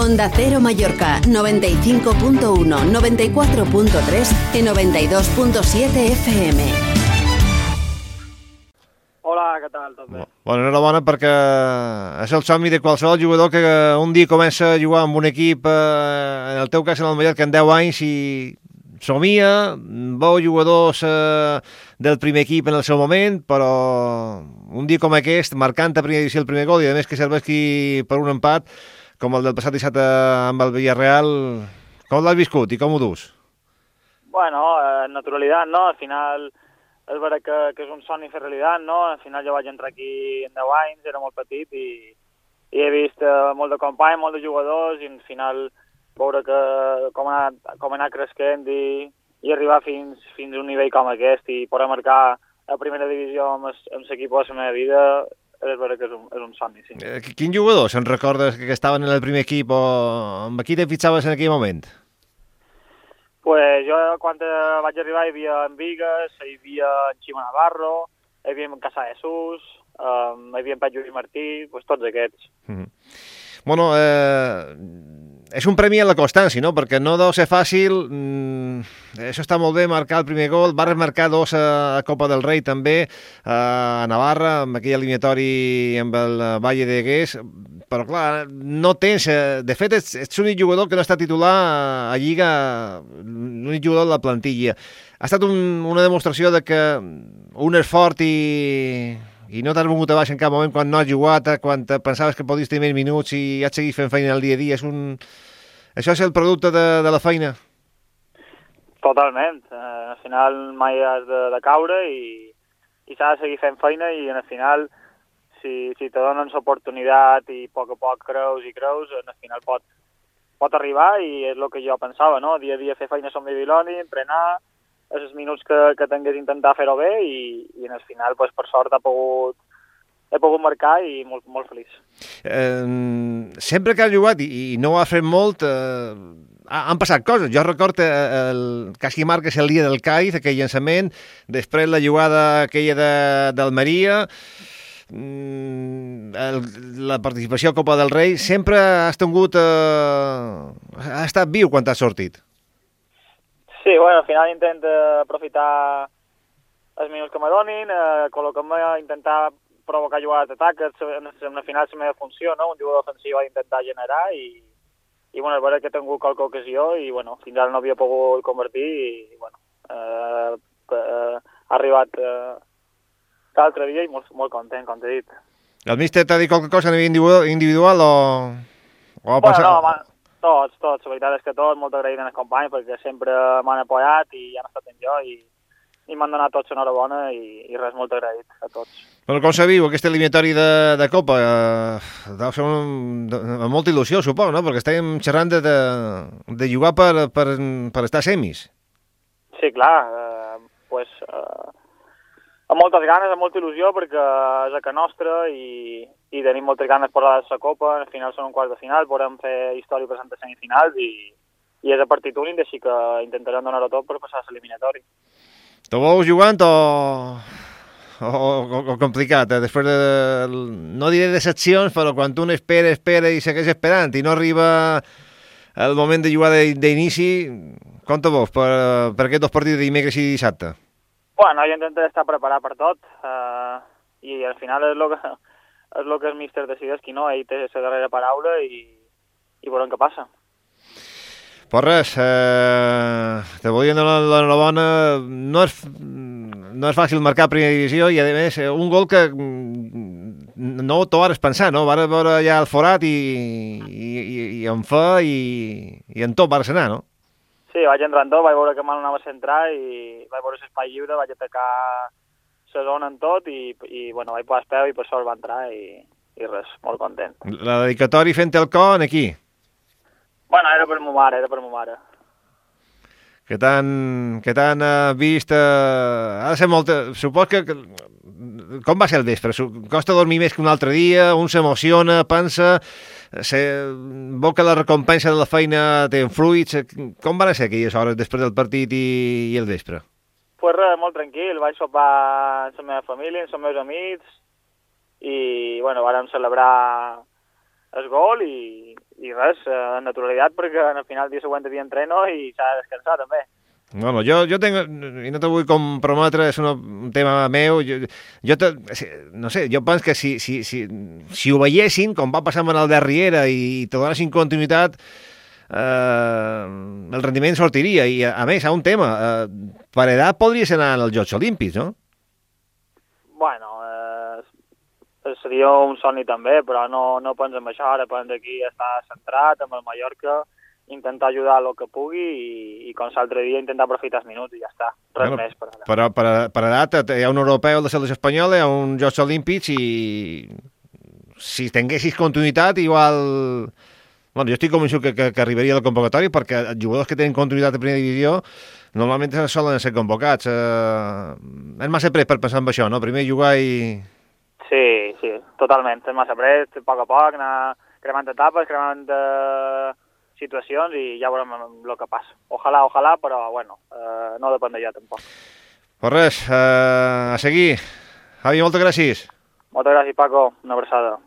Onda Cero Mallorca, 95.1, 94.3 i 92.7 FM. Hola, què tal? Tot bé? Bueno, enhorabona perquè és el somni de qualsevol jugador que un dia comença a jugar amb un equip, eh, en el teu cas en el Mallorca, en 10 anys i somia, veu jugadors eh, del primer equip en el seu moment, però un dia com aquest, marcant a primera edició el primer gol i a més que serveixi per un empat, com el del passat dissabte amb el Villarreal, com l'has viscut i com ho dus? Bueno, eh, naturalitat, no? Al final és vera que, que és un somni fer realitat, no? Al final jo vaig entrar aquí en 10 anys, era molt petit i, i he vist eh, molt de companys, molt de jugadors i al final veure que, com, ha com ha anat creixent i, i arribar fins, fins a un nivell com aquest i poder marcar a primera divisió amb l'equip de la meva vida és vera que és un, és un somni, sí. Eh, quin jugador se'n recordes que estaven en el primer equip o amb qui te fitxaves en aquell moment? Pues jo quan vaig arribar hi havia en Vigues, hi havia en Ximo Navarro, hi havia en Casa Jesús, um, hi havia en Pep Lluís Martí, pues tots aquests. Mm -hmm. Bueno, eh, és un premi a la constància, no? Perquè no deu ser fàcil, mm, això està molt bé, marcar el primer gol, va remarcar dos a Copa del Rei també, a Navarra, amb aquell eliminatori amb el Valle de Gués, però clar, no tens... Eh, de fet, ets, ets l'únic jugador que no està titular a Lliga, l'únic jugador de la plantilla. Ha estat un, una demostració de que un és fort i, i no t'has vingut a baix en cap moment quan no has jugat, quan pensaves que podies tenir més minuts i has seguit fent feina el dia a dia. És un... Això és el producte de, de la feina? Totalment. Eh, al final mai has de, de caure i, i s'ha de seguir fent feina i al final si, si te donen l'oportunitat i a poc a poc creus i creus, al final pot, pot arribar i és el que jo pensava, no? Dia a dia fer feina som Babiloni, entrenar, els minuts que, que tingués intentar fer-ho bé i, i en el final, pues, per sort, ha pogut, he pogut marcar i molt, molt feliç. Eh, sempre que has jugat i, i no ho has fet molt, eh, han passat coses. Jo recordo eh, el quasi marques el dia del CAIZ, aquell llançament, després la jugada aquella d'Almeria, mm, el, la participació a Copa del Rei, sempre has tingut... Eh, has estat viu quan t'has sortit. Sí, bueno, al final intento aprofitar els minuts que me donin, eh, col·locar-me intentar provocar jugades d'atac, en, en la final la meva funció, no? un jugador ofensiu ha d'intentar generar i, i bueno, és veritat que he tingut qualque ocasió i bueno, fins ara no havia pogut convertir i bueno, eh, eh, ha arribat eh, l'altre dia i molt, molt content, com t'he dit. El míster t'ha dit qualque cosa a nivell individual, individual o, o ha Bueno, passat? no, tots, tots, la veritat és que tots, molt agraït als companys perquè sempre m'han apoyat i han estat amb jo i, i m'han donat tots enhorabona i, i res, molt agraït a tots. Bueno, com se viu aquest eliminatori de, de Copa? Eh, deu ser amb molta il·lusió, suposo, no? Perquè estàvem xerrant de, de, de jugar per, per, per estar semis. Sí, clar, eh, amb moltes ganes, amb molta il·lusió, perquè és a casa nostra i, i tenim moltes ganes per la Copa, al final són un quart de final, podem fer història per a semifinals i, i és a partit únic, així que intentarem donar-ho tot per passar a l'eliminatori. Te veus jugant o, o, o, o complicat? Eh? Després de, no diré decepcions, però quan un espera, espera i segueix esperant i no arriba el moment de jugar de- d'inici, com te per, per aquests dos partits de dimecres i dissabte? Bueno, jo intento estar preparat per tot eh, i al final és el que, és el que el míster decideix qui no, ell té la darrera paraula i, i veurem què passa. Pues res, eh, te volia donar l'enhorabona. No és, no és fàcil marcar primera divisió i, a més, eh, un gol que mm, no t'ho vares pensar, no? Vares veure allà el forat i, i, i, i en fe i, i en tot vares anar, no? Sí, vaig entrar en tot, vaig veure que mal anava a centrar i vaig veure l'espai lliure, vaig atacar la zona en tot i, i bueno, vaig posar el peu i per sort va entrar i, i res, molt content. La dedicatòria fent el con aquí, Bueno, era per ma mare, era per ma mare. Que t'han que t'han eh, vist... Eh, ha de ser molt... Supos que... que- Com va ser el vespre? Costa dormir més que un altre dia, un s'emociona, pensa, se, veu que la recompensa de la feina té fruits. Com van ser aquelles hores després del partit i, i el vespre? Pues res, molt tranquil, vaig sopar amb la meva família, amb els meus amics i, bueno, vàrem celebrar el gol i, i res, eh, en naturalitat, perquè al final el dia següent havia entreno i s'ha de descansar també. Bueno, jo, jo tenc, i no te vull comprometre, és un, un tema meu, jo, jo te, no sé, jo penso que si, si, si, si ho veiessin, com va passar amb el de Riera, i, i te donessin continuïtat, eh, el rendiment sortiria. I, a, a més, ha un tema, eh, per edat podries anar als Jocs Olímpics, no? Bueno, eh, seria un somni també, però no, no penso en això, ara penso aquí estar centrat amb el Mallorca, intentar ajudar el que pugui i, i com l'altre dia intentar aprofitar els minuts i ja està, res Bueno, més per ara. Però per, per edat hi ha un europeu de selecció espanyola, hi ha un Jocs Olímpics i si tinguessis continuïtat igual... Bueno, jo estic convençut que, que, que arribaria al convocatori perquè els jugadors que tenen continuïtat de primera divisió normalment solen ser convocats. Eh, és massa pres per pensar en això, no? Primer jugar i... Sí, totalment, és massa prest, a poc a poc, anar cremant etapes, cremant eh, situacions i ja veurem el que passa. Ojalà, ojalà, però bueno, eh, no depèn de jo tampoc. Pues res, eh, a seguir. Javi, moltes gràcies. Moltes gràcies, Paco. Una abraçada.